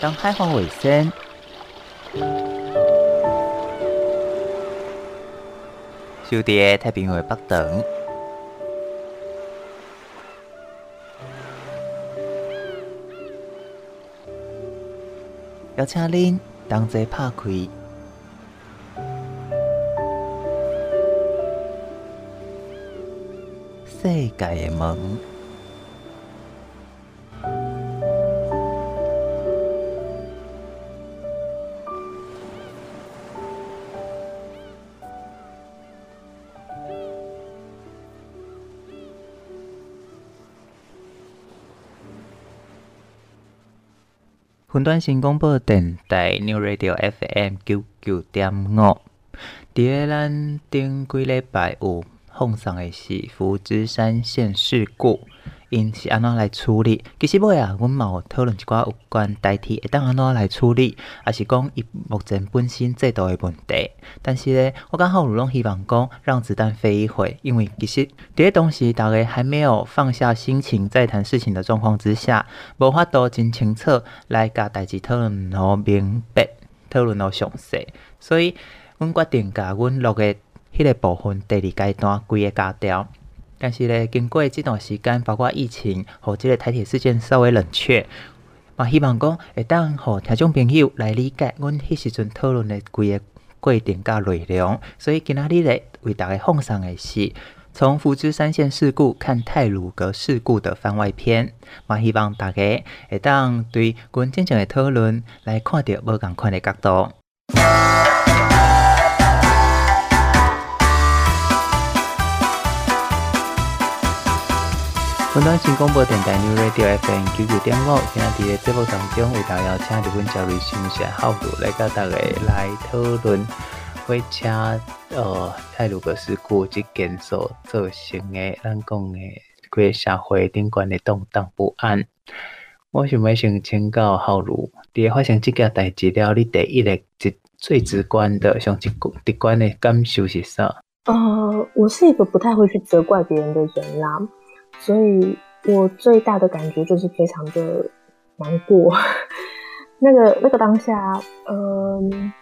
当海防卫生，就伫太平洋北端，邀请恁同齐拍开。世界的门。云端新广播电台 New Radio FM 九九点五，伫个咱顶几礼拜有放送的是福之山县事故。因是安怎来处理？其实尾啊，阮嘛有讨论一寡有关代替会当安怎来处理，也是讲伊目前本身制度的问题。但是咧，我刚好拢希望讲让子弹飞一会，因为其实这些东西大家还没有放下心情再谈事情的状况之下，无法度真清楚来甲代志讨论好明白，讨论到详细。所以，阮决定甲阮录的迄个部分第二阶段规个加掉。但是咧，经过这段时间，包括疫情和这个台铁事件稍微冷却，嘛希望讲会当和听众朋友来理解阮迄时阵讨论的规个过程甲内容。所以今仔日咧为大家奉上的是从福知三线事故看泰鲁格事故的番外篇，嘛希望大家会当对阮正常的讨论来看到无共款的角度。云端新广播电台 New Radio FM 九九点五，今仔日节目当中为大家邀请日本教育新社校友来甲大家来讨论火车呃泰鲁阁事故这件所造成的咱讲的规个社会顶悬的动荡不安。我想要先请教校友，伫发生这件代志了，你第一个最最直观的、上直观的感受是啥？呃，我是一个不太会去责怪别人的人啦。所以我最大的感觉就是非常的难过，那个那个当下，呃、嗯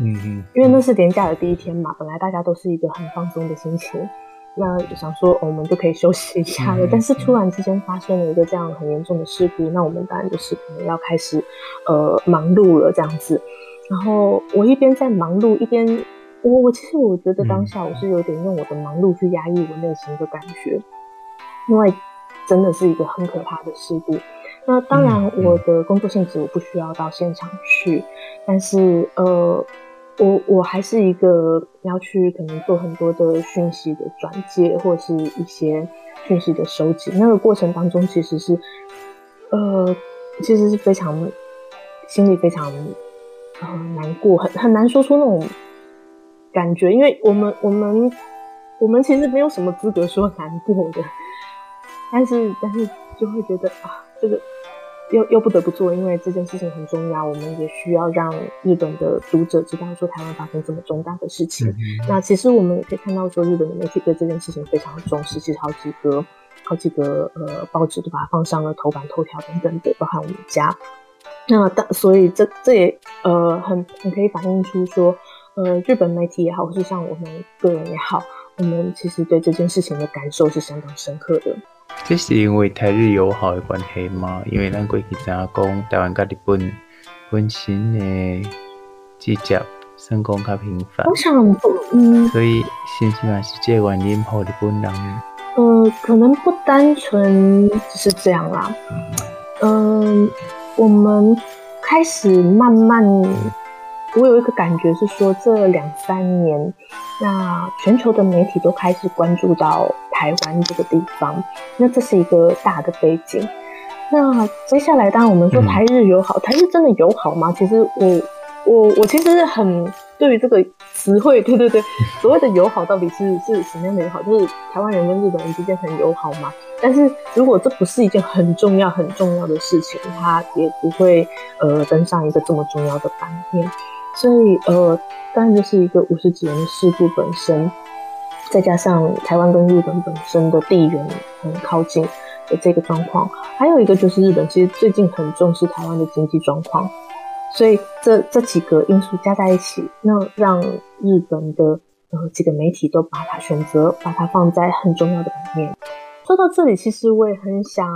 嗯，因为那是年假的第一天嘛，本来大家都是一个很放松的心情，那想说我们就可以休息一下了，但是突然之间发生了一个这样很严重的事故，那我们当然就是可能要开始呃忙碌了这样子，然后我一边在忙碌，一边我我其实我觉得当下我是有点用我的忙碌去压抑我内心的感觉。因为真的是一个很可怕的事故。那当然，我的工作性质我不需要到现场去，但是呃，我我还是一个要去可能做很多的讯息的转接，或者是一些讯息的收集。那个过程当中，其实是呃，其实是非常心里非常呃难过，很很难说出那种感觉，因为我们我们我们其实没有什么资格说难过的。但是，但是就会觉得啊，这个又又不得不做，因为这件事情很重要，我们也需要让日本的读者知道说台湾发生这么重大的事情。嗯、那其实我们也可以看到说，日本的媒体对这件事情非常重视，其实好几个好几个呃报纸都把它放上了头版头条等等的，包含我们家。那当所以这这也呃很很可以反映出说，呃日本媒体也好，或是像我们个人也好，我们其实对这件事情的感受是相当深刻的。这是因为台日友好的关系吗？因为咱过去知影讲台湾跟日本本身的直接算讲较频繁。我想，嗯，所以是不是是这个原因，让日本人？呃，可能不单纯是这样啦。嗯、呃，我们开始慢慢。我有一个感觉是说，这两三年，那全球的媒体都开始关注到台湾这个地方，那这是一个大的背景。那接下来，当然我们说台日友好，台日真的友好吗？其实我。我我其实很对于这个词汇，对对对，所谓的友好到底是 是什么样的友好？就是台湾人跟日本人之间很友好吗？但是如果这不是一件很重要很重要的事情，它也不会呃登上一个这么重要的版面。所以呃，当然就是一个五十几年的事故本身，再加上台湾跟日本本身的地缘很靠近，的这个状况，还有一个就是日本其实最近很重视台湾的经济状况，所以这这几个因素加在一起，那让日本的呃几个媒体都把它选择把它放在很重要的版面。说到这里，其实我也很想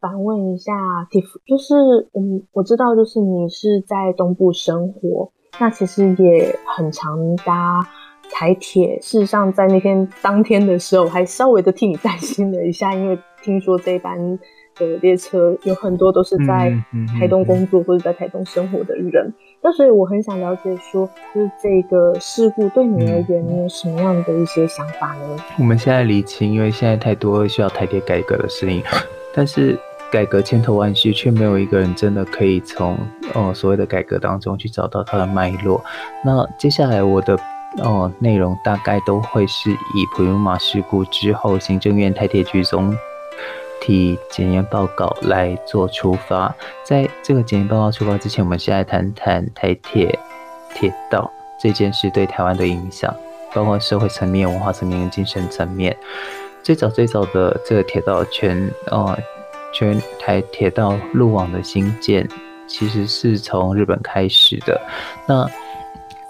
反问一下 Tiff，就是嗯，我知道就是你是在东部生活，那其实也很常搭台铁。事实上，在那天当天的时候，我还稍微的替你担心了一下，因为听说这班的列车有很多都是在台东工作或者在台东生活的人。那所以我很想了解说，就是这个事故对你而言，你有什么样的一些想法呢？我们现在理清，因为现在太多需要台铁改革的声音，但是改革千头万绪，却没有一个人真的可以从呃所谓的改革当中去找到它的脉络。那接下来我的呃内容大概都会是以普悠玛事故之后，行政院台铁局总提检验报告来做出发，在这个检验报告出发之前，我们先来谈谈台铁铁道这件事对台湾的影响，包括社会层面、文化层面跟精神层面。最早最早的这个铁道全呃全台铁道路网的兴建，其实是从日本开始的。那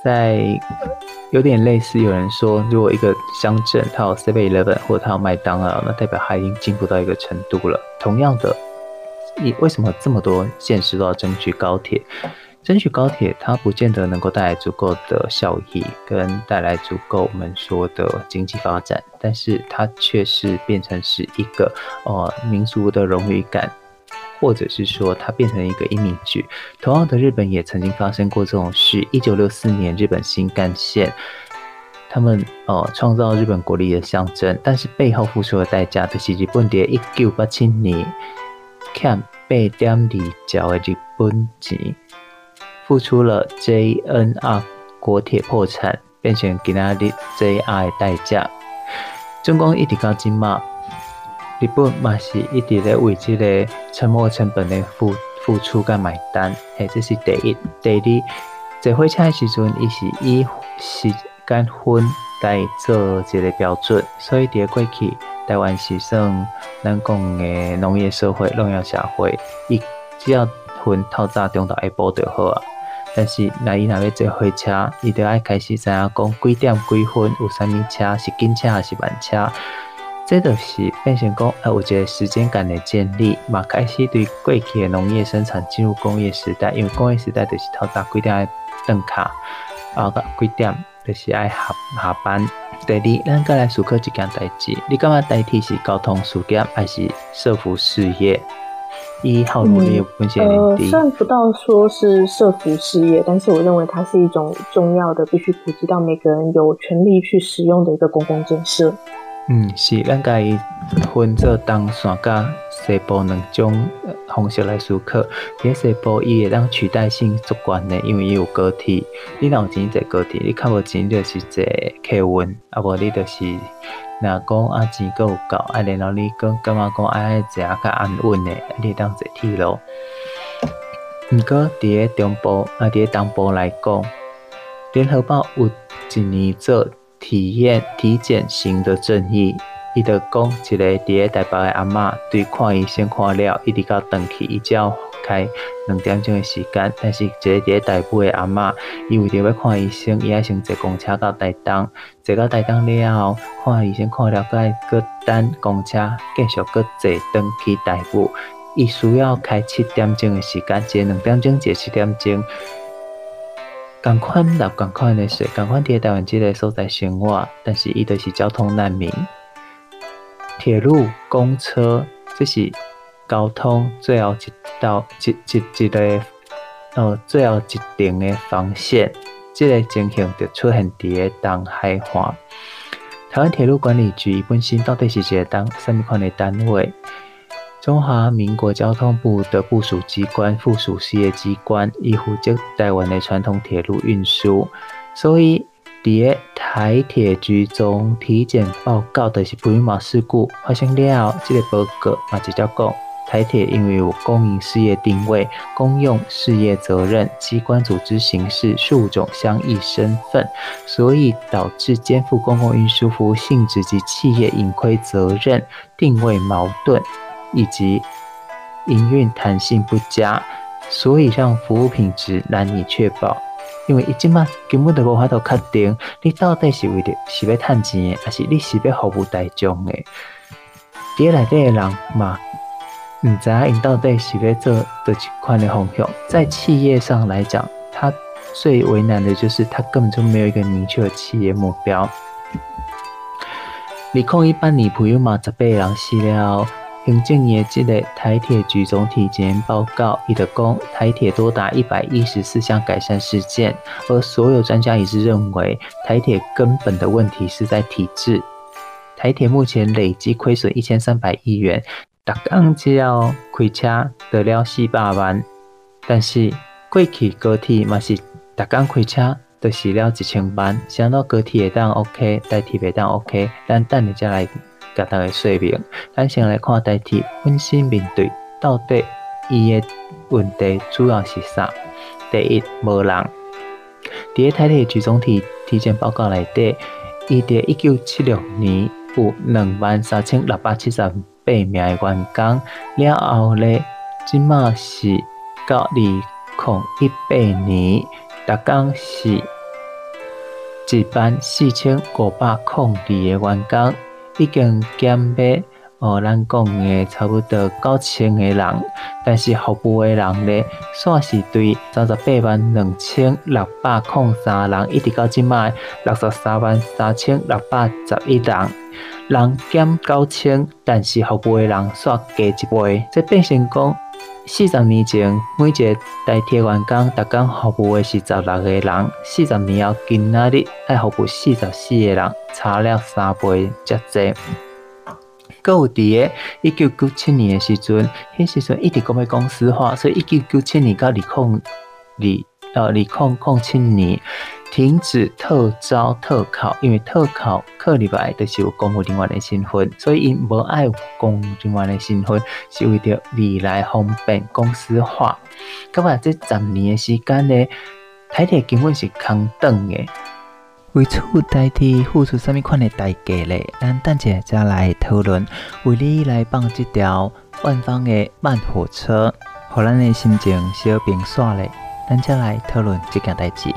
在有点类似，有人说，如果一个乡镇它有 Seven Eleven 或者它有麦当劳，那代表它已经进步到一个程度了。同样的，你为什么这么多县市都要争取高铁？争取高铁，它不见得能够带来足够的效益，跟带来足够我们说的经济发展，但是它却是变成是一个呃民族的荣誉感。或者是说它变成一个 image，同样的，日本也曾经发生过这种事。一九六四年，日本新干线，他们呃创造日本国力的象征，但是背后付出的代价就是日本在一九八七年欠八点二兆的日本钱，付出了 JNR 国铁破产变成今仔日 JR 的代价。中共一直到今嘛。日本嘛是一直咧为即个沉没成本的付付出甲买单，嘿，这是第一。第二，坐火车的时阵，伊是以时间分来做一个标准，所以伫过去台湾是算咱讲的农业社会、农业社会，伊只要分透早、中、昼、下晡就好啊。但是若伊若要坐火车，伊就爱开始知影讲几点几分有啥物车，是紧车还是慢车。这就是变成讲，呃，有一个时间感的建立，嘛开始对过去的农业生产进入工业时代，因为工业时代就是透早几点爱登卡，啊个几点就是爱下下班。第二，咱再来思考一件代志，你感觉代替是交通事业还是社福事业？一号努力风险呃，算不到说是社福事业，但是我认为它是一种重要的，必须普及到每个人有权利去使用的一个公共建设。嗯，是，咱家己分做东线甲西部两种方式来思考。伫，西部伊会当取代性足悬的，因为伊有高铁。你若有钱坐高铁，你较无钱就是坐客运，啊无你就是若讲啊钱够有够，啊然后你讲感觉讲爱坐较安稳的，你当坐铁路。毋过伫个中部啊，伫个东部来讲，联合报有一年做。体验体检型的正义，伊就讲一个伫个台北的阿嬷，对看医生看了，一直到转去，伊只要开两点钟的时间。但是一个伫个台北的阿嬷，伊为着要看医生，伊爱先坐公车到台东，坐到台东了后，看医生看了，再搁等公车继续搁坐转去台北，伊需要开七点钟的时间，坐两点钟，坐七点钟。共款纳共款的税，共款伫台湾即个所在生活，但是伊就是交通难民。铁路、公车，这是交通最后一道一一一个呃最后一定的防线。这个情形就出现伫个东海岸。台湾铁路管理局本身到底是一个当什么款的单位？中华民国交通部的部属机关、附属事业机关，以负责台湾的传统铁路运输。所以，伫个台铁局中体检报告的是普悠玛事故发生了，这个报告嘛直接讲，台铁因为有公营事业定位、公用事业责任、机关组织形式数种相异身份，所以导致肩负公共运输服务性质及企业盈亏责任定位矛盾。以及营运弹性不佳，所以让服务品质难以确保。因为一进嘛，根本就无法度确定你到底是为了是要赚钱的，还是你是要服务大众的。伫内底的人嘛，唔知影因到底是要做倒一款的方向。在企业上来讲，他最为难的就是他根本就没有一个明确的企业目标。二零一八年，朋友嘛，十八个人死了。行政院这个台铁局总体检验报告，伊就讲台铁多达一百一十四项改善事件，而所有专家也是认为台铁根本的问题是在体制。台铁目前累计亏损一千三百亿元，逐工只要开车得了四百万，但是过去高铁嘛是逐工开车得死了一千万，想到高铁会当 OK，代替袂当 OK，咱等下再来。甲大家说明，咱先来看台铁本身面对到底伊的问题主要是啥？第一，无人。伫个台铁局总体体检报告内底，伊伫一九七六年有两万三千六百七十八名的员工，了后咧，即马是到二零一八年，逐工是一万四千五百零二个员工。已经减少哦，咱讲的差不多九千个人，但是服务的人呢，算是对三十八万两千六百零三人，一直到即卖六十三万三千六百十一人，人减九千，但是服务的人煞加一倍，这变成讲四十年前每一个台铁员工，逐工服务的是十六个人，四十年后今仔日爱服务四十四个人。差了三倍遮济。搁有伫个一九九七年的时阵，迄时阵一直讲要公司化，所以一九九七年到二零二二零零七年停止特招特考，因为特考考入来就是有公务人员的身份，所以因无爱有公务人员的身份，是为着未来方便公司化。咁啊，这十年的时间呢，台铁根本是空等的。为此，代替付出什么款的代价呢？咱等下再来讨论。为你来放这条万方的慢火车，让咱的心情小平爽嘞。咱再来讨论这件代志。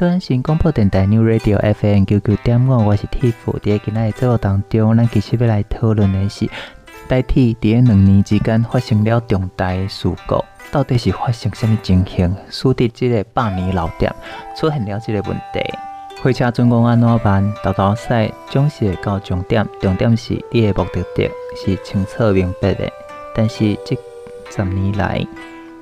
端新广播电台 New Radio FM 九九点五，我是 Tiff。在今日节目当中，咱其实要来讨论的是，台铁在两年之间发生了重大的事故，到底是发生什么情形，使得这个百年老店出现了这个问题？火车准工安怎办？豆豆赛总是会到终点，重点是你的目的地是清楚明白的，但是这十年来，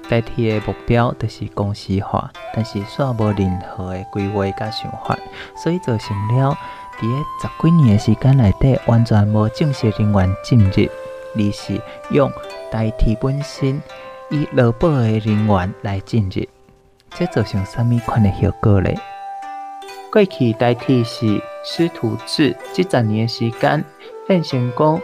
代替的目标就是公司化，但是煞无任何的规划甲想法，所以造成了伫个十几年的时间内底，完全无正式人员进入，而是用代替本身以劳保的人员来进入，这造成什么款的效果呢？过去代替是师徒制，即十年的时间变成讲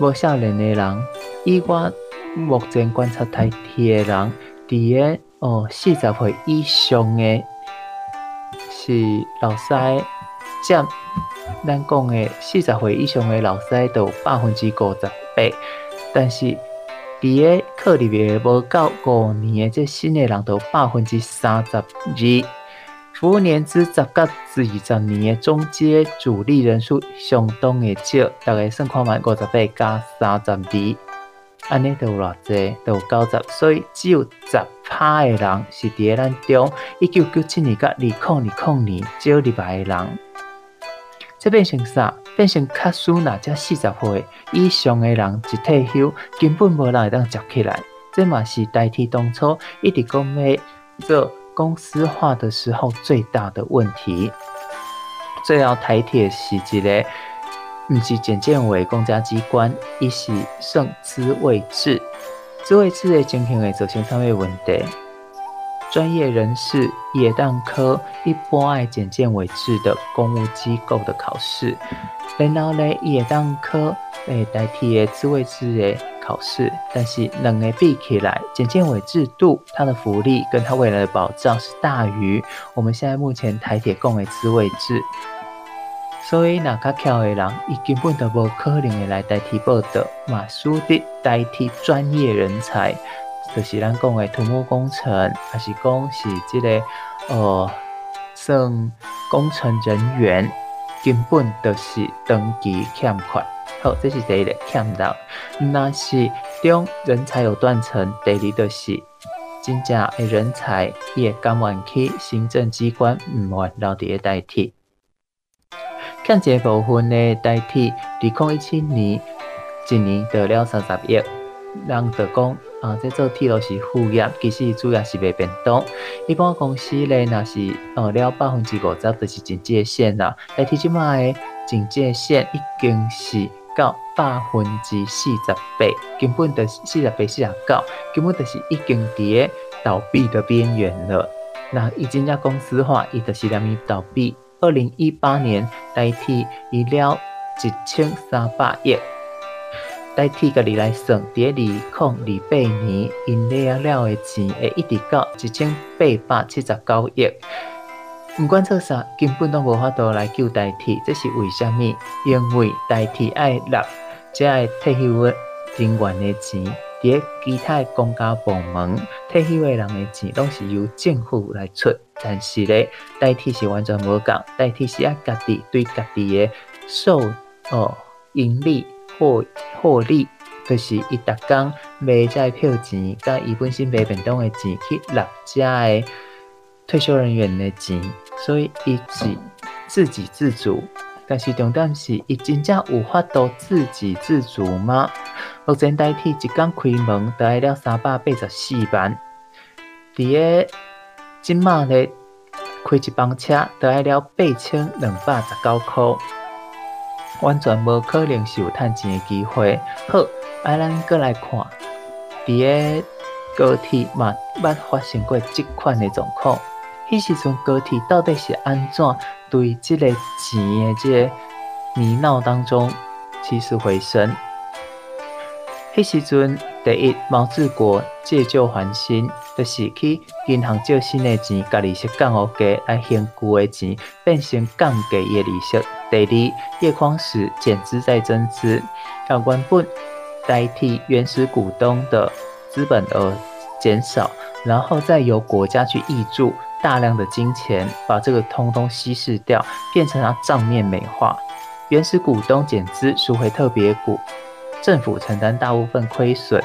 无少年的人，以我目前观察台体的人，伫个哦四十岁以上的，是老师占咱讲的四十岁以上的老师都百分之五十八，但是伫个考入的无够五年的这新的人都百分之三十二。服务年资十到二十年的中阶主力人数相当的少，大概算看卖五十八加三十二，安尼都有偌济，都有九十，所以只有十趴的人是伫个咱中一九九七年甲二零二零年招入来诶人，这变成啥？变成卡数那才四十岁以上的人一退休，根本无人会当接起来，这嘛是代替当初一直讲要做。公司化的时候最大的问题，最后台铁是一个，不是简建为公家机关，伊是算职位制，职位制的情形会造成什么问题？专业人士也当科一波爱简建为制的公务机构的考试，然后呢也当科来代替的职位制的。考试，但是两个比起来，简建委制度，它的福利跟它未来的保障是大于我们现在目前台铁共的职位制，所以那较巧的人，伊根本就无可能会来代替报道，嘛，输得代替专业人才，就是咱讲的土木工程，还是讲是即个呃，算工程人员，根本就是登记欠款。好，这是第一个欠到，那是中人才有断层。第二就是真正的人才伊会甘愿去行政机关，毋愿留伫个代替。欠这部分的代替，二零一七年一年得了三十亿，人就讲啊，这做铁路是副业，其实主要是卖便当。一般公司咧，那是呃了百分之五十就是警戒线啦。代替即卖警戒线已经是。到百分之四十八，根本就是四十八、四十九，根本就是已经伫个倒闭的边缘了。那已经要公司化，伊就是两米倒闭。二零一八年代替医疗一千三百亿，代替个你来算，伫个二零二八年因了了的钱会一直到一千八百七十九亿。不管做啥，根本都无法度来救代替，这是为虾米？因为代替爱纳，即爱退休的人员的钱，伫其他公家部门退休的人的钱，拢是由政府来出。但是咧，代替是完全无共，代替是啊家己对家己的收哦盈利或获利，就是伊逐工卖这票钱，甲伊本身卖便当的钱去纳遮的。退休人员的钱，所以伊是自给自足。但是重点是，伊真正有法度自给自足吗？目前代替一工开门，得了三百八十四万。伫个今麦咧开一班车，得了八千两百十九块，完全无可能是有趁钱诶机会。好，啊，咱搁来看，伫个高铁嘛，捌发生过即款诶状况。迄时阵高铁到底是安怎对这个钱的这个泥淖当中起死回生？迄时阵第一毛治国借旧还新，就是去银行借新的钱，甲利息降乌低，来还旧的钱变成降低的利息。第二叶匡时减资再增资，让原本代替原始股东的资本额减少，然后再由国家去挹注。大量的金钱把这个通通稀释掉，变成了账面美化。原始股东减资赎回特别股，政府承担大部分亏损，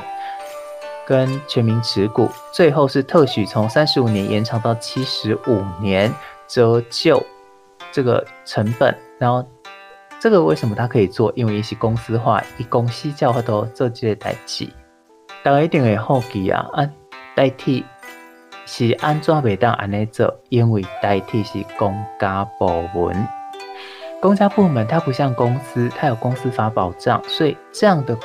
跟全民持股。最后是特许从三十五年延长到七十五年，折旧这个成本。然后这个为什么他可以做？因为一些公司化，以公司叫他都做这些代志，大家一定会好奇啊啊！代替是安怎袂当安尼做？因为代替是公家部门，公家部门它不像公司，它有公司法保障，所以这样的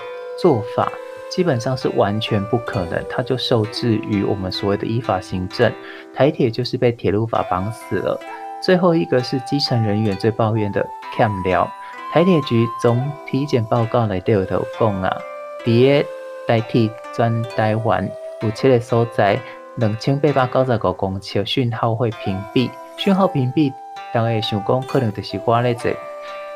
做法基本上是完全不可能，它就受制于我们所谓的依法行政。台铁就是被铁路法绑死了。最后一个是基层人员最抱怨的，cam 聊。台铁局总体检报告来都有讲啊，伫个台铁全台湾有七个所在，两千八百九十五公尺讯号会屏蔽，讯号屏蔽，大家会想讲可能就是我咧坐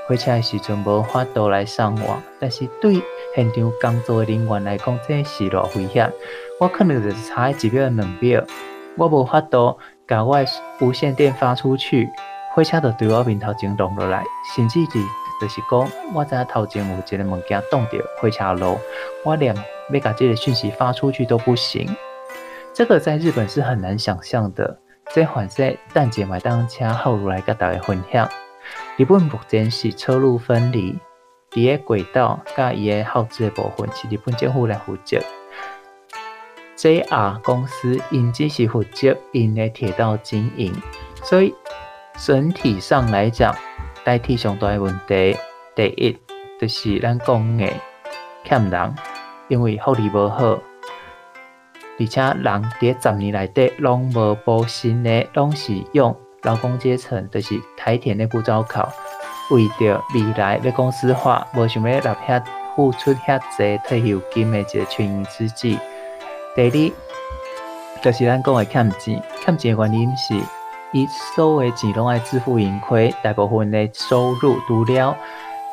火车的时阵无法度来上网，但是对现场工作的人员来讲，这是偌危险。我可能就是差一秒两秒，我无法度把我诶无线电发出去，火车就对我面头前撞落来，甚至是。就是讲，我知影头前有一个物件挡着火车路，我连要甲这个讯息发出去都不行。这个在日本是很难想象的。这款在淡季买当车后如来跟大家分享。日本目前是车路分离，第个轨道甲伊个后置的部分是日本政府来负责。JR 公司因只是负责因的铁道经营，所以整体上来讲。代替上大的问题，第一就是咱讲的欠人，因为福利无好，而且人伫十年内底拢无补薪的，拢是用劳工阶层，就是台铁内部招考，为着未来的公司化，无想要立遐付出遐济退休金的一个权宜之计。第二，就是咱讲的欠钱，欠钱的原因是。伊所有钱拢爱自负盈亏，大部分的收入除了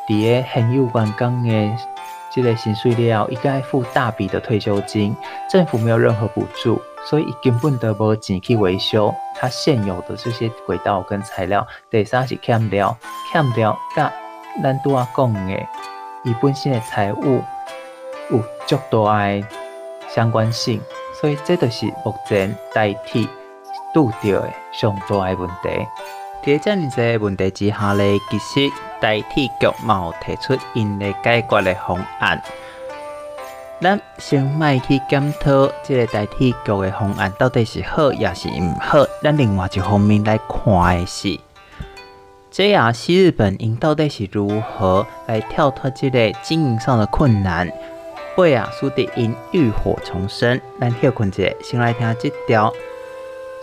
伫个现有员工的这个薪水了，伊该付大笔的退休金，政府没有任何补助，所以伊根本得无钱去维修他现有的这些轨道跟材料。第三是欠料，欠料甲咱拄仔讲的伊本身的财务有较大的相关性，所以这就是目前代替。拄到的上大的问题，在这样子问题之下呢，其实台铁局嘛有提出因的解决的方案。咱先卖去检讨这个台铁局的方案到底是好也是唔好。咱另外一方面来看的是，JR 西日本因到底是如何来跳脱这个经营上的困难，为啊，输得因浴火重生。咱休困一下先来听这条。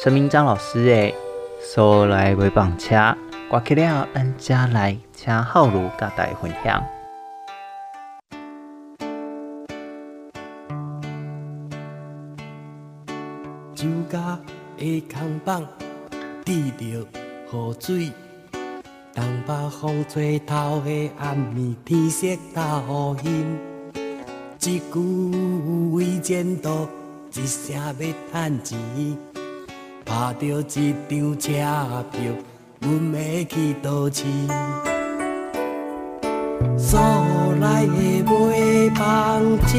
陈明章老师诶，所来为绑车，挂起了，咱家来请后路，甲大家分享。酒家的空房，滴着雨水，东北风吹透的暗暝，天色倒阴，一句为前途，一声要趁钱。拍着一张车票，阮要去倒市。所来的买房车，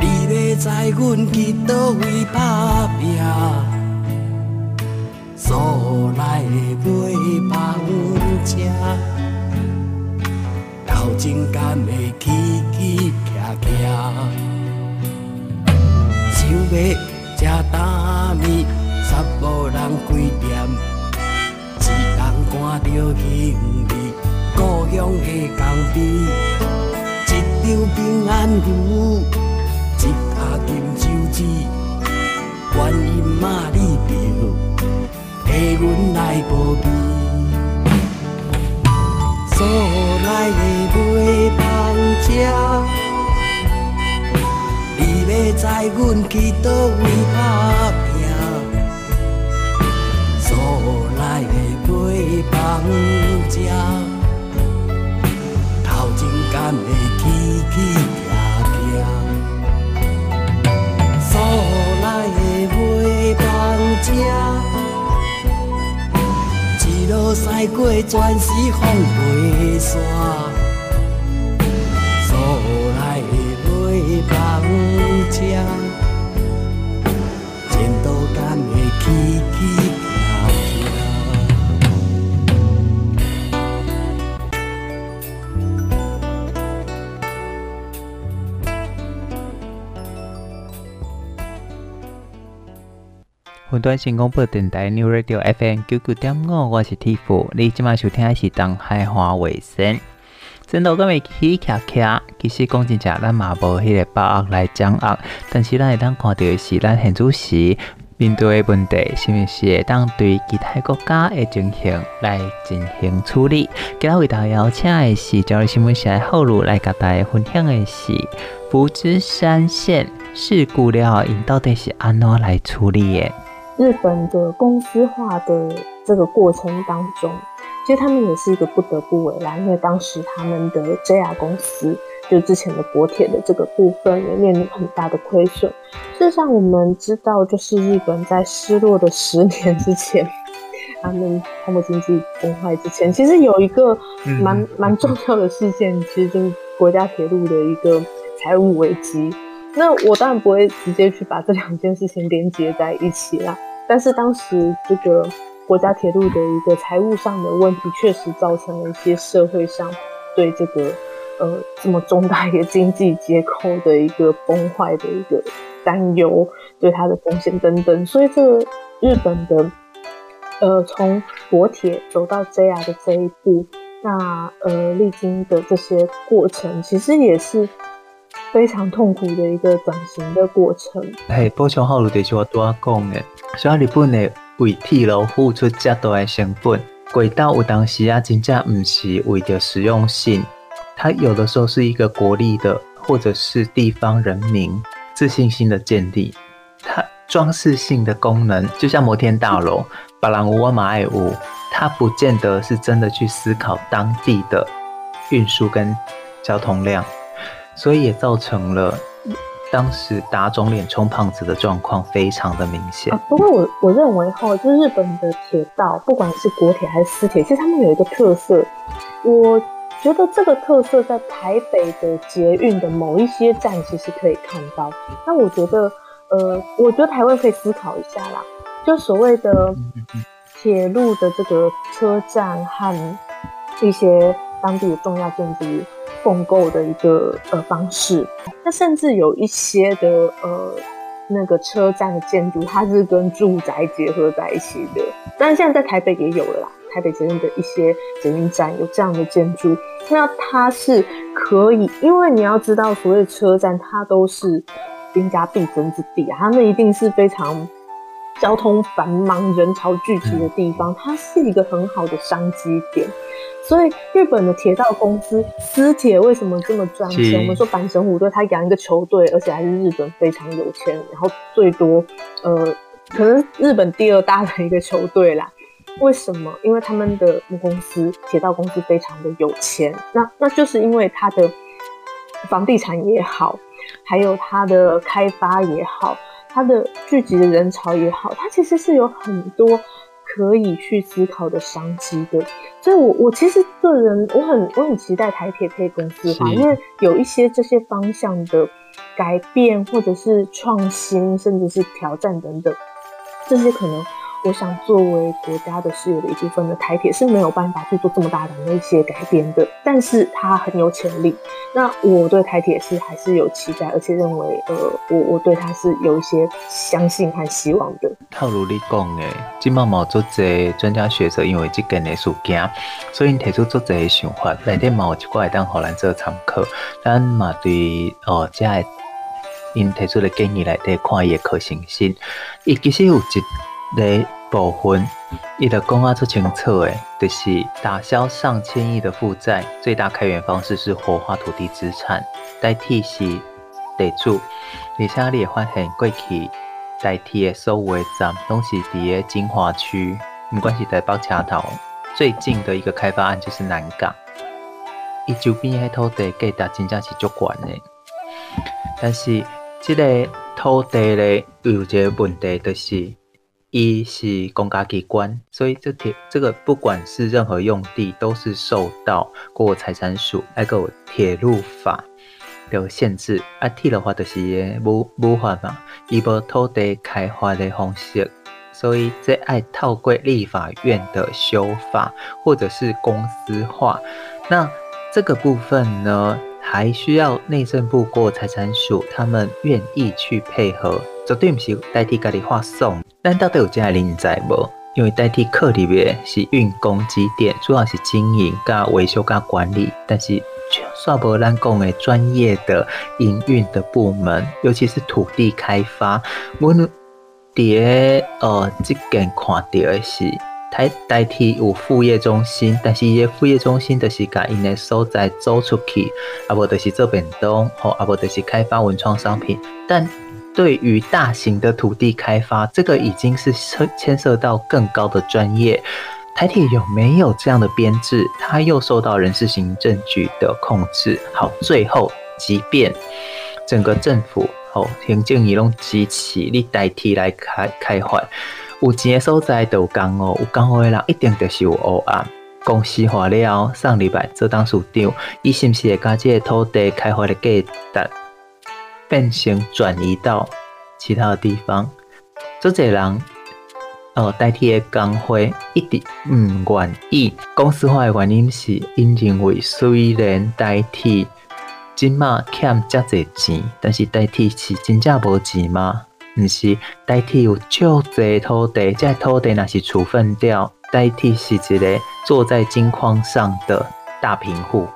你要知阮去倒位打拼。所来的买房车，头前敢会起起徛徛，想要。吃大米，煞无人开店，一人赶着行李，故乡的江边，一张平安符，一盒金手指，观音妈你着替阮来保庇，所来的买房车。要知阮去倒位打来的买房车，头前敢会起起徛徛。所来的买房车，一路驶过全是风飞沙。端新广播电台 New Radio FM 九九点五，我是 Tiff，你今晚收听的是东海话卫星。真的，我们起徛徛，其实讲真正，咱嘛无迄个把握来掌握，但是咱会当看到的是，咱现主时面对的问题，是毋是会当对其他国家的情形来进行处理？今日为大家邀请的是朝日新闻社的浩如来甲大家分享的是福知山线事故了，因到底是安怎来处理的？日本的公司化的这个过程当中。其实他们也是一个不得不为啦，因为当时他们的 JR 公司，就之前的国铁的这个部分也面临很大的亏损。事实上，我们知道，就是日本在失落的十年之前，他们泡沫经济崩坏之前，其实有一个蛮蛮重要的事件，其实就是国家铁路的一个财务危机。那我当然不会直接去把这两件事情连接在一起啦，但是当时这个。国家铁路的一个财务上的问题，确实造成了一些社会上对这个呃这么重大一个经济结构的一个崩坏的一个担忧，对它的风险等等。所以，这个日本的呃从国铁走到 JR 的这一步，那呃历经的这些过程，其实也是非常痛苦的一个转型的过程。嘿，补充好了，就是我多讲的，所以日本的。为铁路付出这么多的成本，轨道有当时啊，真正不是为着实用性，它有的时候是一个国力的，或者是地方人民自信心的建立。它装饰性的功能，就像摩天大楼、巴兰乌瓦马爱乌，它不见得是真的去思考当地的运输跟交通量，所以也造成了。当时打肿脸充胖子的状况非常的明显。不过我我认为哈，就日本的铁道，不管是国铁还是私铁，其实他们有一个特色。我觉得这个特色在台北的捷运的某一些站其实可以看到。那我觉得，呃，我觉得台湾可以思考一下啦，就所谓的铁路的这个车站和一些当地的重要建筑。共构的一个呃方式，那甚至有一些的呃那个车站的建筑，它是跟住宅结合在一起的。但是现在在台北也有了啦，台北捷运的一些捷运站有这样的建筑，那它是可以，因为你要知道，所谓的车站它都是兵家必争之地啊，它们一定是非常交通繁忙、人潮聚集的地方，它是一个很好的商机点。所以日本的铁道公司私铁为什么这么赚钱？我们说阪神虎队，他养一个球队，而且还是日本非常有钱，然后最多呃，可能日本第二大的一个球队啦。为什么？因为他们的母公司铁道公司非常的有钱，那那就是因为它的房地产也好，还有它的开发也好，它的聚集的人潮也好，它其实是有很多。可以去思考的商机的，所以我我其实个人我很我很期待台铁可以公司化，因为有一些这些方向的改变或者是创新，甚至是挑战等等，这些可能。我想作为国家的事业的一部分的台铁是没有办法去做这么大的那些改变的，但是它很有潜力。那我对台铁是还是有期待，而且认为，呃，我我对它是有一些相信和希望的。套路你讲的，今嘛冇做这专家学者，因为这件的事件，所以提出做这想法，内底嘛有一寡会当互咱做参考。咱嘛对哦，这因提出的建议来底看伊的可行性，伊其实有一个。部分，伊的讲啊出清楚诶，就是打消上千亿的负债，最大开源方式是活化土地资产，代替是地主。而且你会发现过去代替的所有的站，拢是伫个精华区，毋管是台北车头，最近的一个开发案就是南港，伊周边诶土地价值真正是足悬诶。但是这个土地咧，有一个问题就是。一是公家机关，所以这铁这个不管是任何用地，都是受到过财产署那个铁路法的限制。啊，铁的话就是无无法嘛，伊无土地开发的方式，所以这爱透过立法院的修法，或者是公司化。那这个部分呢，还需要内政部过财产署他们愿意去配合。绝对不是代替家己画送。咱到底有这样的人在无？因为代替课里面是运工机电，主要是经营、甲维修、甲管理，但是煞无咱讲的专业的营运的部门，尤其是土地开发。我们伫个呃，这间看到的是，代代替有副业中心，但是伊个副业中心就是甲因的所在租出去，啊无就是做便当，吼，啊无就是开发文创商品，但。对于大型的土地开发，这个已经是牵牵涉到更高的专业。台铁有没有这样的编制？它又受到人事行政局的控制。好，最后，即便整个政府哦，行政一拢机器你代替来开开发，有钱的所在都有工哦，有工的人一定就是有黑暗。公司化了，上礼拜做当署长，伊是不是会把这个土地开发的价值？变形转移到其他的地方，这侪人哦代替的工会一直唔愿意公司化的原因是，因认为虽然代替今嘛欠遮侪钱，但是代替是真正无钱吗？毋是，代替有足侪土地，这土地若是处分掉，代替是一个坐在金矿上的大贫户。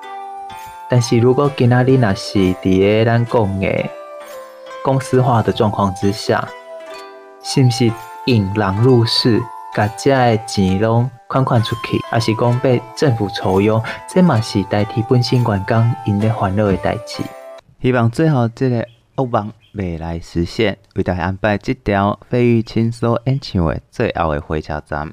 但是如果今仔日若是伫个咱讲的。公司化的状况之下，是不是引狼入室，把这的钱拢款款出去，还是讲被政府抽佣？这嘛是代替本身员工因的烦恼的代志。希望最后这个恶梦未来实现，为大家安排这条费玉清所演唱的最后的火车站。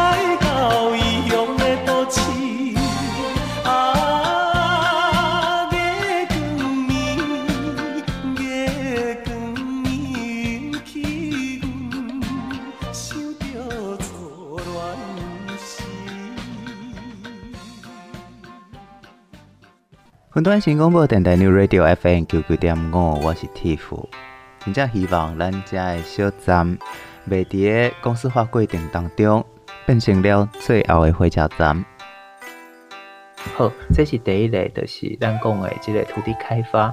云端新广播电台 New Radio FM 九九点五，我是 Tiff。真正希望咱家的小站，袂伫个公司化规定当中，变成了最后的火车站。好，这是第一类，就是咱讲的这个土地开发，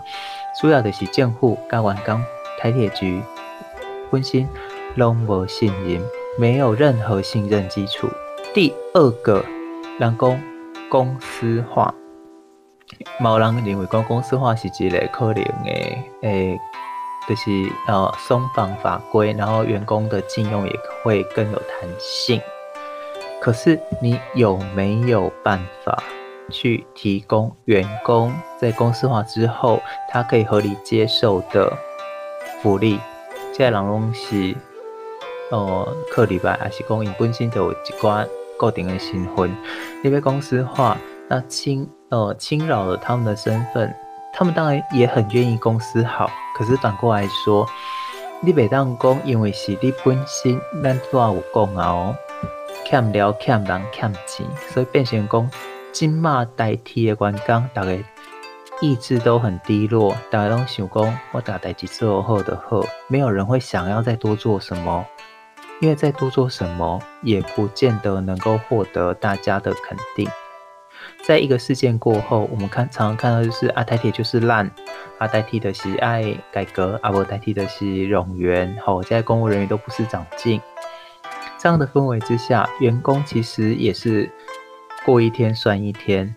主要就是政府甲员工台铁局本身拢无信任，没有任何信任基础。第二个，人讲公司化。某人认为讲公司化是一个可能的，诶，就是呃松绑法规，然后员工的禁用也会更有弹性。可是你有没有办法去提供员工在公司化之后，他可以合理接受的福利？这两东西，呃，课里拜还是讲，因本身就有一寡固定的身份，你被公司化，那侵呃侵扰了他们的身份，他们当然也很愿意公司好。可是反过来说，你袂当讲，因为是你本身咱都有功劳哦，欠了欠人欠钱，所以变成讲金马代替的员工，大家意志都很低落，大家拢想讲我打代志做后的后，没有人会想要再多做什么。因为再多做什么，也不见得能够获得大家的肯定。在一个事件过后，我们看常常看到就是啊，台铁就是烂，啊，代替的是爱改革，啊，不代替的是冗员，好，现在公务人员都不是长进。这样的氛围之下，员工其实也是过一天算一天。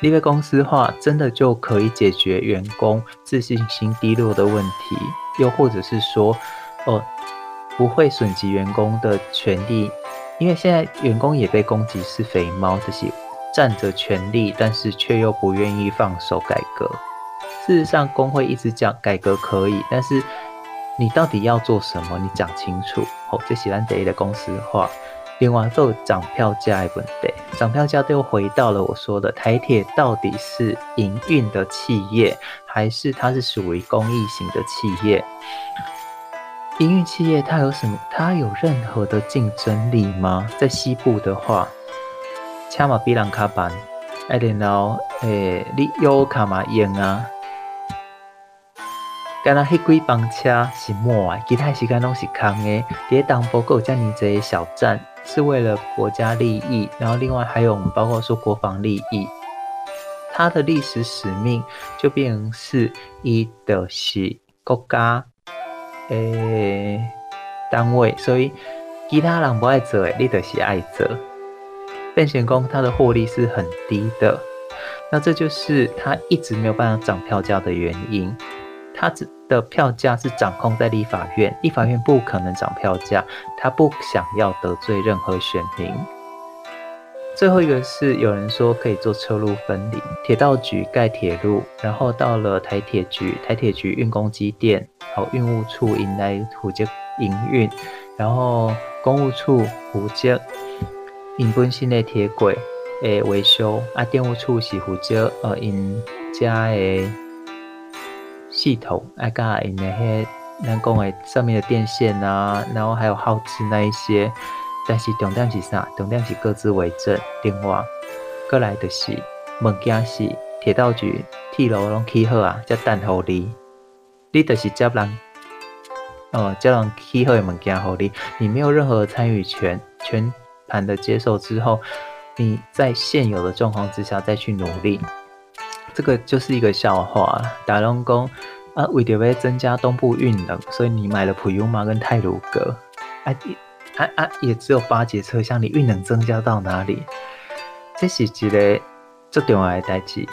因为公司化真的就可以解决员工自信心低落的问题，又或者是说，哦。不会损及员工的权利，因为现在员工也被攻击是肥猫，这些占着权力，但是却又不愿意放手改革。事实上，工会一直讲改革可以，但是你到底要做什么？你讲清楚。哦，最喜欢第一的公司化。另外，都有涨票价的问题，涨票价又回到了我说的台铁到底是营运的企业，还是它是属于公益型的企业？营运企业它有什么？它有任何的竞争力吗？在西部的话，车嘛比人卡慢，啊，然后诶，你腰卡嘛用啊？干那迄几班车是满诶，其他时间拢是空的。在东部有这么多小站，是为了国家利益。然后另外还有包括说国防利益，它的历史使命就变成是伊的是国家。诶、单位，所以其他人不爱做诶，你就是爱做。变形工它的获利是很低的，那这就是它一直没有办法涨票价的原因。它的票价是掌控在立法院，立法院不可能涨票价，它不想要得罪任何选民。最后一个是有人说可以做车路分离，铁道局盖铁路，然后到了台铁局，台铁局运公机电，好运务处迎来负责营运，然后公务处负责因本身的铁轨诶维修，啊电务处是负责呃因家的系统，啊加引那些咱讲的上面的电线啊，然后还有耗资那一些。但是重点是啥？重点是各自为政。另外，过来的是物件是铁道局铁路拢起好啊，才等候你。你就是接人，哦，接人起好的物件给你，你没有任何参与权。全盘的接受之后，你在现有的状况之下再去努力，这个就是一个笑话。打龙讲啊，为了要增加东部运能，所以你买了普悠玛跟泰鲁格啊。啊啊！也只有八节车厢，你运能增加到哪里？这是一个最重要的代志。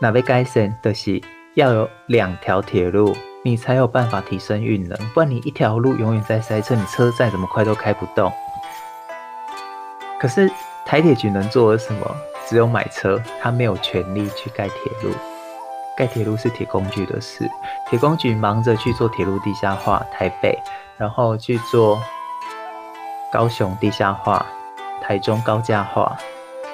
那要改善，就是要有两条铁路，你才有办法提升运能。不然你一条路永远在塞车，你车再怎么快都开不动。可是台铁局能做的什么？只有买车，他没有权利去盖铁路。盖铁路是铁工局的事，铁工局忙着去做铁路地下化，台北。然后去做高雄地下化、台中高架化，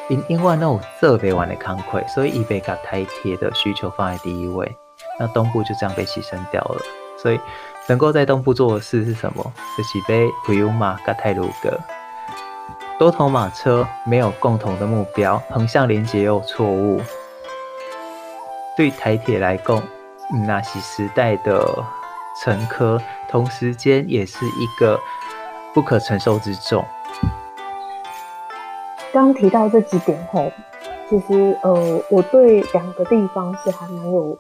因因为那种特别晚的康亏，所以一被把台铁的需求放在第一位，那东部就这样被牺牲掉了。所以能够在东部做的事是什么？就是被普悠玛跟太鲁阁多头马车没有共同的目标，横向连接又错误，对台铁来共，那是时代的沉疴。同时间也是一个不可承受之重。刚提到这几点后，其实呃，我对两个地方是还蛮有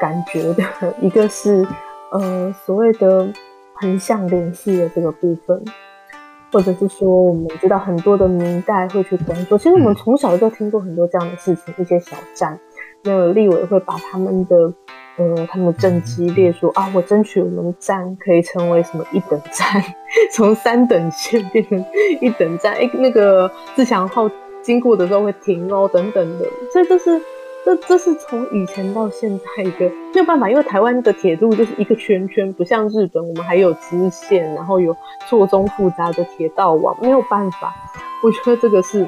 感觉的。一个是呃所谓的横向联系的这个部分，或者是说我们知道很多的民代会去关注。其实我们从小就听过很多这样的事情，一些小站，那个立委会把他们的。呃，他们政绩列说啊，我争取我们站可以成为什么一等站，从三等线变成一等站。哎，那个自强号经过的时候会停哦，等等的。所以这是这这是从以前到现在一个没有办法，因为台湾的铁路就是一个圈圈，不像日本，我们还有支线，然后有错综复杂的铁道网，没有办法。我觉得这个是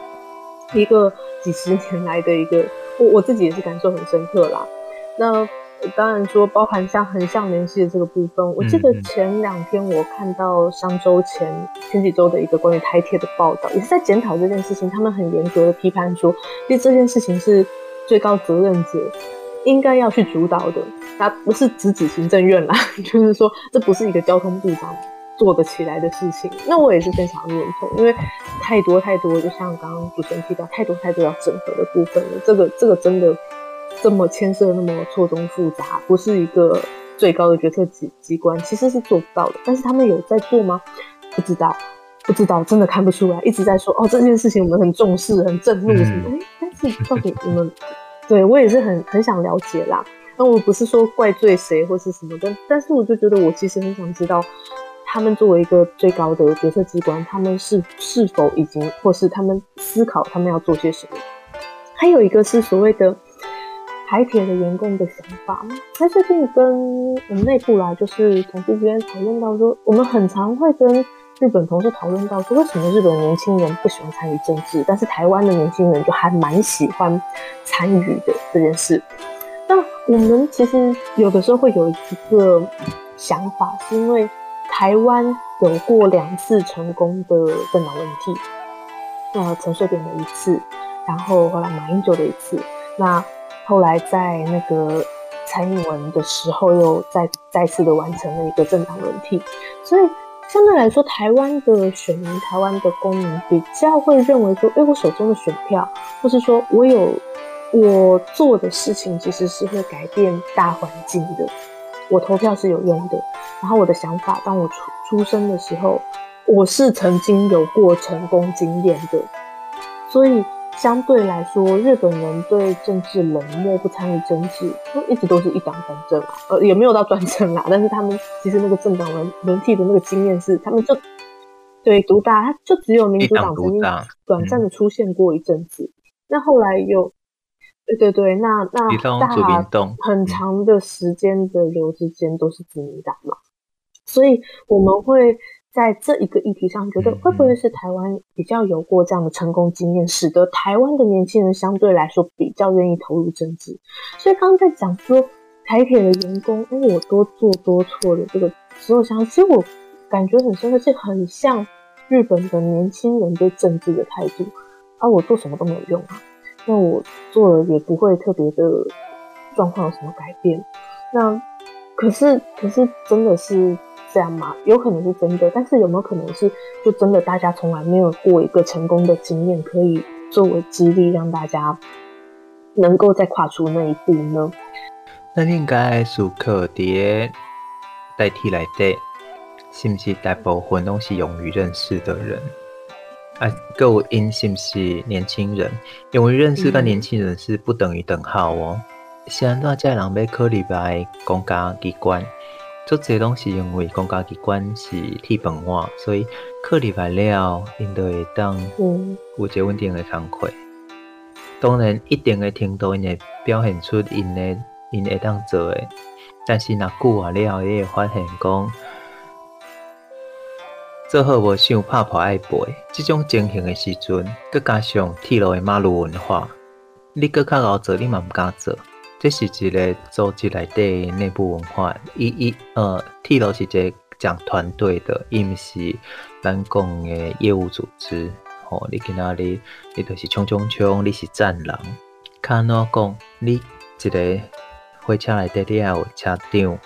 一个几十年来的一个，我我自己也是感受很深刻啦。那当然说，包含像横向联系的这个部分，我记得前两天我看到上周前前几周的一个关于台铁的报道，也是在检讨这件事情，他们很严格的批判说，其实这件事情是。最高责任者应该要去主导的，他不是直指行政院啦，就是说这不是一个交通部长做得起来的事情。那我也是非常认同，因为太多太多，就像刚刚主持人提到，太多太多要整合的部分了。这个这个真的这么牵涉那么错综复杂，不是一个最高的决策机机关其实是做不到的。但是他们有在做吗？不知道，不知道，真的看不出来。一直在说哦，这件事情我们很重视，很震怒什么。是到底你们对我也是很很想了解啦。那我不是说怪罪谁或是什么的，但是我就觉得我其实很想知道，他们作为一个最高的决策机关，他们是是否已经或是他们思考他们要做些什么。还有一个是所谓的台铁的员工的想法，那最近跟我们内部啦，就是同事之间讨论到说，我们很常会跟。日本同事讨论到说，为什么日本年轻人不喜欢参与政治，但是台湾的年轻人就还蛮喜欢参与的这件事。那我们其实有的时候会有一个想法，是因为台湾有过两次成功的政党轮替，那陈水扁的一次，然后后来马英九的一次，那后来在那个蔡英文的时候又再再次的完成了一个政党轮替，所以。相对来说，台湾的选民、台湾的公民比较会认为说，哎，我手中的选票，或是说我有我做的事情，其实是会改变大环境的。我投票是有用的，然后我的想法，当我出出生的时候，我是曾经有过成功经验的，所以。相对来说，日本人对政治冷漠，不参与政治，就一直都是一党专政啊，呃，也没有到专政啦。但是他们其实那个政党轮轮替的那个经验是，他们就对独大，他就只有民主党曾经短暂的出现过一阵子，嗯、那后来又对对对，那那大很长的时间的流之间都是自民党嘛，所以我们会。在这一个议题上，觉得会不会是台湾比较有过这样的成功经验，使得台湾的年轻人相对来说比较愿意投入政治？所以刚刚在讲说台铁的员工，因为我多做多错的这个时候，想其实我感觉很深刻，是很像日本的年轻人对政治的态度。而、啊、我做什么都没有用啊，那我做了也不会特别的状况有什么改变。那可是，可是真的是。这样吗？有可能是真的，但是有没有可能是就真的？大家从来没有过一个成功的经验，可以作为激励，让大家能够再跨出那一步呢？那应该属可迭代替来的，是不是大部分都是勇于认识的人？啊，够因是不是年轻人？勇于认识跟年轻人是不等于等号哦。现在在人被科里边公家机关。做这些东西，因为公家机关是铁饭碗，所以课里来了，因就会当有一个稳定的工课。当然，一定的程度，因会表现出因的因会当做的。但是，若久啊了，伊会发现讲，做好无想拍破爱赔。这种情形的时阵，佮加上铁路的马路文化，你佮较熬做，你嘛毋敢做。这是一个组织内底内部文化，一一呃，铁路是一个讲团队的，伊毋是咱讲的业务组织。吼、哦，你去哪里，你就是冲冲冲，你是战狼。看哪讲，你一个火车内底你也有车长、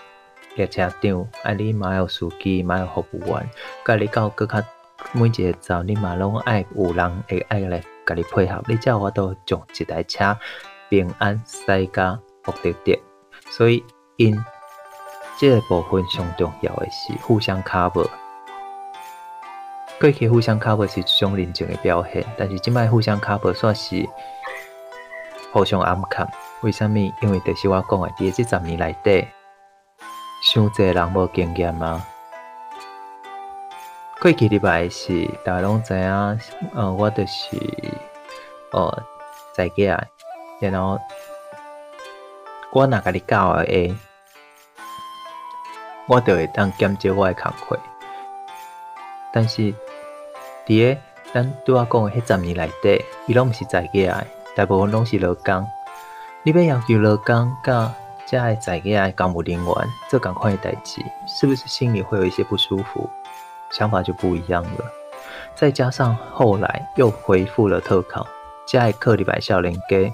列车长，啊，你嘛有司机，嘛有服务员，甲你到阁较每一个站，你嘛拢爱有人会爱来甲你配合，你才有法度将一台车。平安赛加目的地，所以因这个部分上重要的是互相 cover。过去互相 cover 是一种认真的表现，但是即摆互相 cover 算是互相暗藏。为什么？因为就是我讲的，第这十年内底，伤济人无经验啊？过去礼拜是大家拢知影，呃，我就是呃在家。然后我哪个你教的 A，我就会当减少我诶工课。但是，伫个咱拄仔讲诶迄十年内底，伊拢毋是在家，大部分拢是劳工。你要要求劳工甲遮个在家的公务人员做共款诶代志，是不是心里会有一些不舒服？想法就不一样了。再加上后来又恢复了特考，加一课礼拜少年家，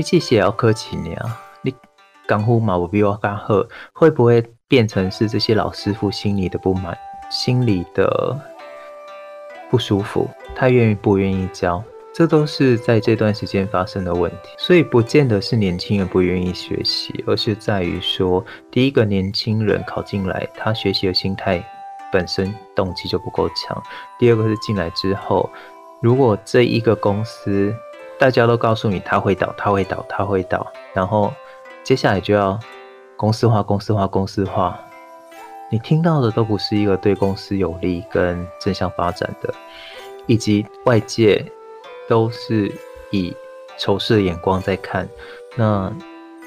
你这些要考几年啊？你功夫嘛不比我较好，会不会变成是这些老师傅心里的不满，心里的不舒服？他愿意不愿意教？这都是在这段时间发生的问题。所以不见得是年轻人不愿意学习，而是在于说，第一个年轻人考进来，他学习的心态。本身动机就不够强。第二个是进来之后，如果这一个公司大家都告诉你他会倒，他会倒，他会倒，然后接下来就要公司化、公司化、公司化，你听到的都不是一个对公司有利跟正向发展的，以及外界都是以仇视的眼光在看。那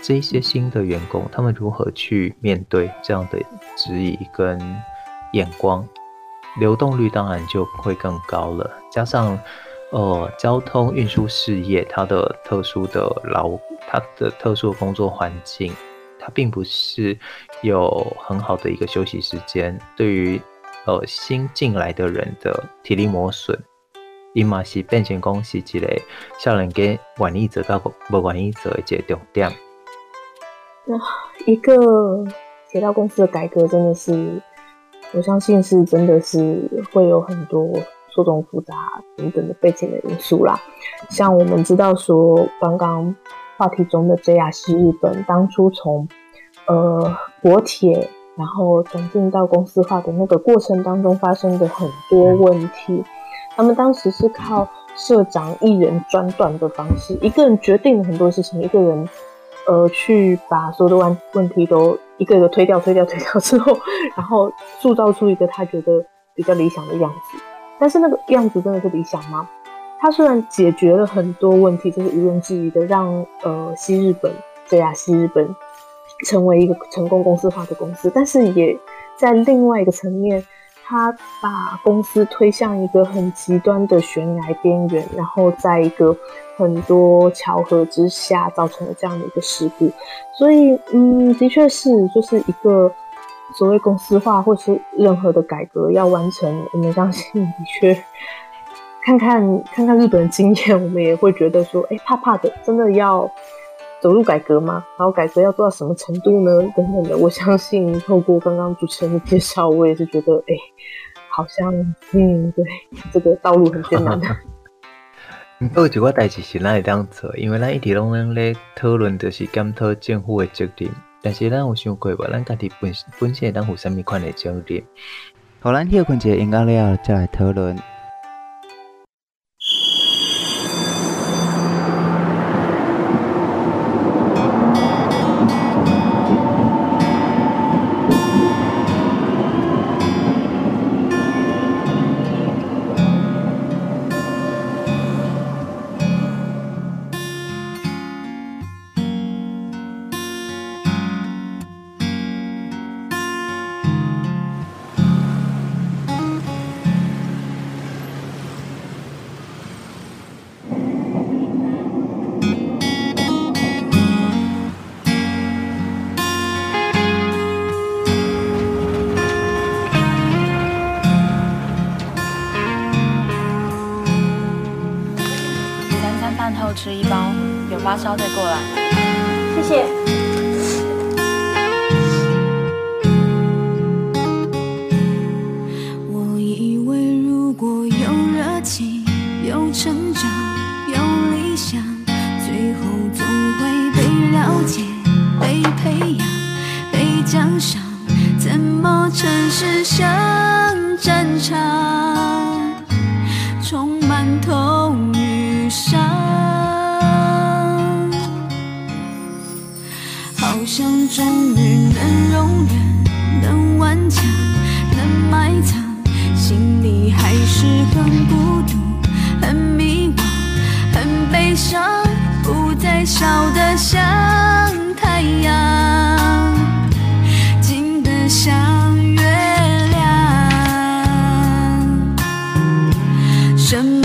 这些新的员工，他们如何去面对这样的质疑跟？眼光，流动率当然就会更高了。加上，呃，交通运输事业它的特殊的劳，它的特殊的工作环境，它并不是有很好的一个休息时间。对于呃新进来的人的体力磨损，伊嘛是变成讲是一个少年家愿意做到不愿意做的一个重点。那一个铁道公司的改革真的是。我相信是真的是会有很多错综复杂等等的背景的因素啦。像我们知道说，刚刚话题中的 JR 西日本当初从呃国铁，然后转进到公司化的那个过程当中发生的很多问题，他们当时是靠社长一人专断的方式，一个人决定了很多事情，一个人呃去把所有的问问题都。一个一个推掉、推掉、推掉之后，然后塑造出一个他觉得比较理想的样子。但是那个样子真的是理想吗？他虽然解决了很多问题，就是毋庸置疑的，让呃西日本这样西日本成为一个成功公司化的公司，但是也在另外一个层面。他把公司推向一个很极端的悬崖边缘，然后在一个很多巧合之下造成了这样的一个事故。所以，嗯，的确是，就是一个所谓公司化或是任何的改革要完成，我们相信的确，看看看看日本的经验，我们也会觉得说，哎，怕怕的，真的要。走入改革吗？然后改革要做到什么程度呢？等等的，我相信透过刚刚主持人的介绍，我也是觉得，哎，好像，嗯，对，这个道路很艰难的。不过这个代志是咱会当做，因为咱一直拢在讨论，就是检讨政府的责任。但是咱有想过无？咱家己本本身当有啥物款的责任？好，咱休困一下音乐了，再来讨论。想想，怎么城市像战场，充满痛与伤。想终于能容忍，能顽强，能埋藏，心里还是很孤独，很迷惘，很悲伤，不再笑得像太阳。什么？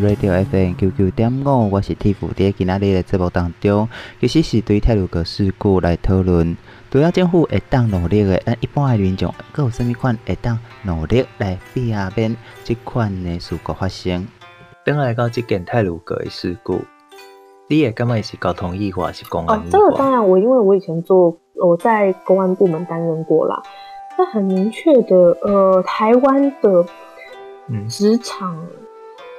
Radio FM 九九点五，我是 Tiff。在今仔日的节目当中，其实是对泰鲁阁事故来讨论。除了政府会当努力的，咱一般的民众，阁有甚物款会当努力来避免即款的事故发生？等来到即件泰鲁阁的事故，你也感觉是交通意外，是公安意外？哦，这个当然，我因为我以前做我在公安部门担任过啦，那很明确的，呃，台湾的职场。嗯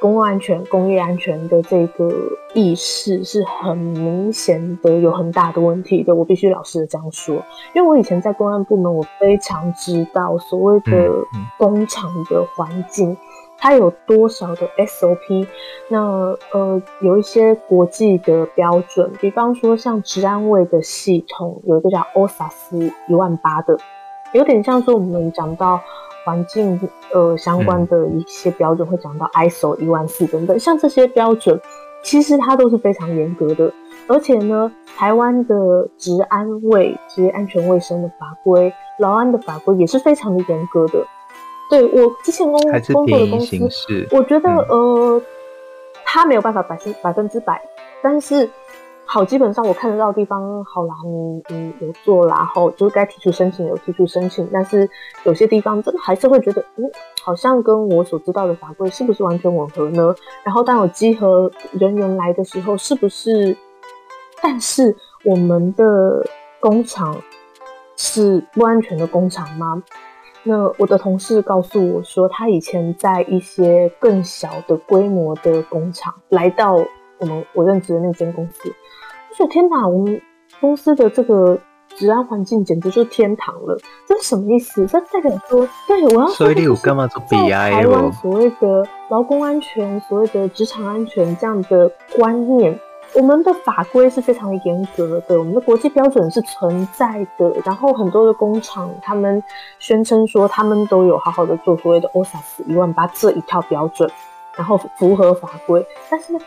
公共安全、工业安全的这个意识是很明显的，有很大的问题的。我必须老实的这样说，因为我以前在公安部门，我非常知道所谓的工厂的环境，它有多少的 SOP。那呃，有一些国际的标准，比方说像治安卫的系统，有一个叫 OSAS 一万八的，有点像说我们讲到。环境呃相关的一些标准会讲到 ISO 一万四等等，像这些标准，其实它都是非常严格的。而且呢，台湾的职安卫职业安全卫生的法规、劳安的法规也是非常的严格的。对，我之前工工作的公司，我觉得呃，他没有办法百分百分之百，但是。好，基本上我看得到的地方，好啦，你你有做啦，后就该提出申请有提出申请，但是有些地方真的还是会觉得，嗯，好像跟我所知道的法规是不是完全吻合呢？然后当有稽核人员来的时候，是不是？但是我们的工厂是不安全的工厂吗？那我的同事告诉我说，他以前在一些更小的规模的工厂来到我们我认识的那间公司。我天哪！我们公司的这个治安环境简直就是天堂了。这是什么意思？这代表说，对，我要说，在台湾所谓的劳工安全、所谓的职场安全这样的观念，我们的法规是非常严格的，我们的国际标准是存在的。然后很多的工厂，他们宣称说他们都有好好的做所谓的 OSAS 一万八这一套标准，然后符合法规。但是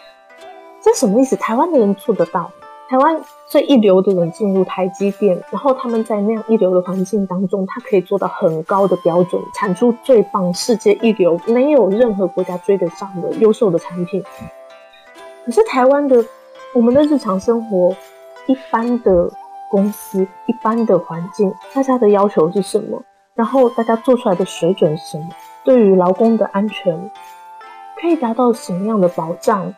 这什么意思？台湾的人做得到？台湾最一流的人进入台积电，然后他们在那样一流的环境当中，他可以做到很高的标准，产出最棒、世界一流、没有任何国家追得上的优秀的产品。可是台湾的我们的日常生活，一般的公司、一般的环境，大家的要求是什么？然后大家做出来的水准是什么？对于劳工的安全，可以达到什么样的保障？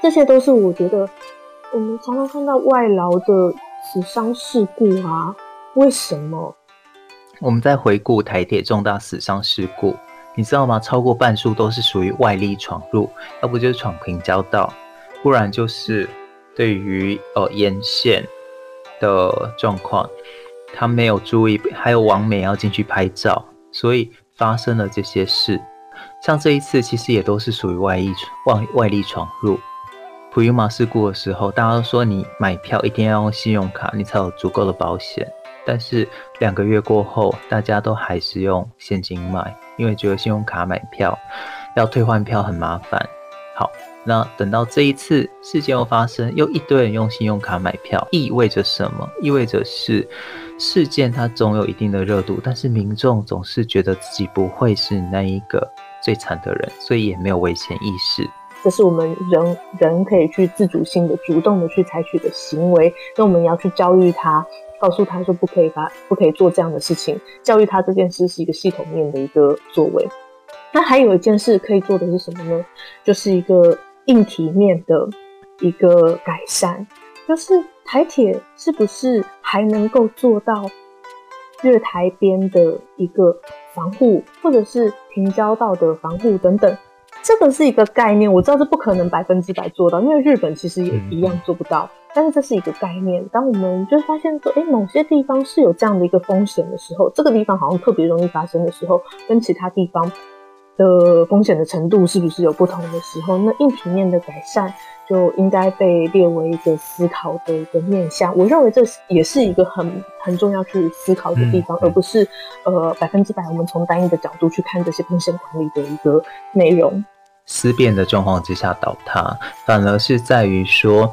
这些都是我觉得。我们常常看到外劳的死伤事故啊，为什么？我们在回顾台铁重大死伤事故，你知道吗？超过半数都是属于外力闯入，要不就是闯平交道，不然就是对于呃沿线的状况，他没有注意，还有网美要进去拍照，所以发生了这些事。像这一次，其实也都是属于外力外外力闯入。普悠玛事故的时候，大家都说你买票一定要用信用卡，你才有足够的保险。但是两个月过后，大家都还是用现金买，因为觉得信用卡买票要退换票很麻烦。好，那等到这一次事件又发生，又一堆人用信用卡买票，意味着什么？意味着是事件它总有一定的热度，但是民众总是觉得自己不会是那一个最惨的人，所以也没有危险意识。这是我们人人可以去自主性的、主动的去采取的行为。那我们要去教育他，告诉他说不可以把不可以做这样的事情。教育他这件事是一个系统面的一个作为。那还有一件事可以做的是什么呢？就是一个硬体面的一个改善。就是台铁是不是还能够做到月台边的一个防护，或者是平交道的防护等等？这个是一个概念，我知道这不可能百分之百做到，因为日本其实也一样做不到。但是这是一个概念。当我们就发现说，哎，某些地方是有这样的一个风险的时候，这个地方好像特别容易发生的时候，跟其他地方的风险的程度是不是有不同的时候，那硬体面的改善就应该被列为一个思考的一个面向。我认为这也是一个很很重要去思考的地方，而不是呃百分之百我们从单一的角度去看这些风险管理的一个内容。思辨的状况之下倒塌，反而是在于说，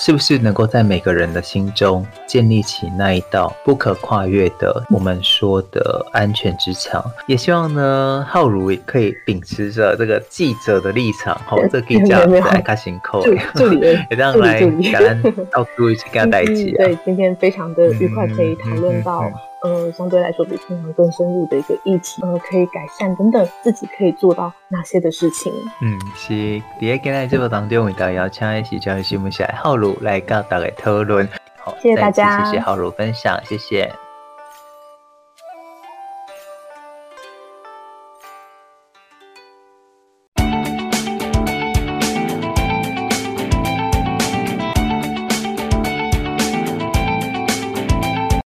是不是能够在每个人的心中建立起那一道不可跨越的我们说的安全之墙？也希望呢，浩如也可以秉持着这个记者的立场，好，这记者来开心扣，助理，也这样来感恩到处去跟他在一起。对，今天非常的愉快，可以讨论到。呃，相对来说比平常更深入的一个议题，呃，可以改善等等，自己可以做到哪些的事情？嗯，是。第一个在这个当中，为大家邀请的是教育新闻社浩如来跟大家讨论。好，谢谢大家，谢谢浩如分享，谢谢。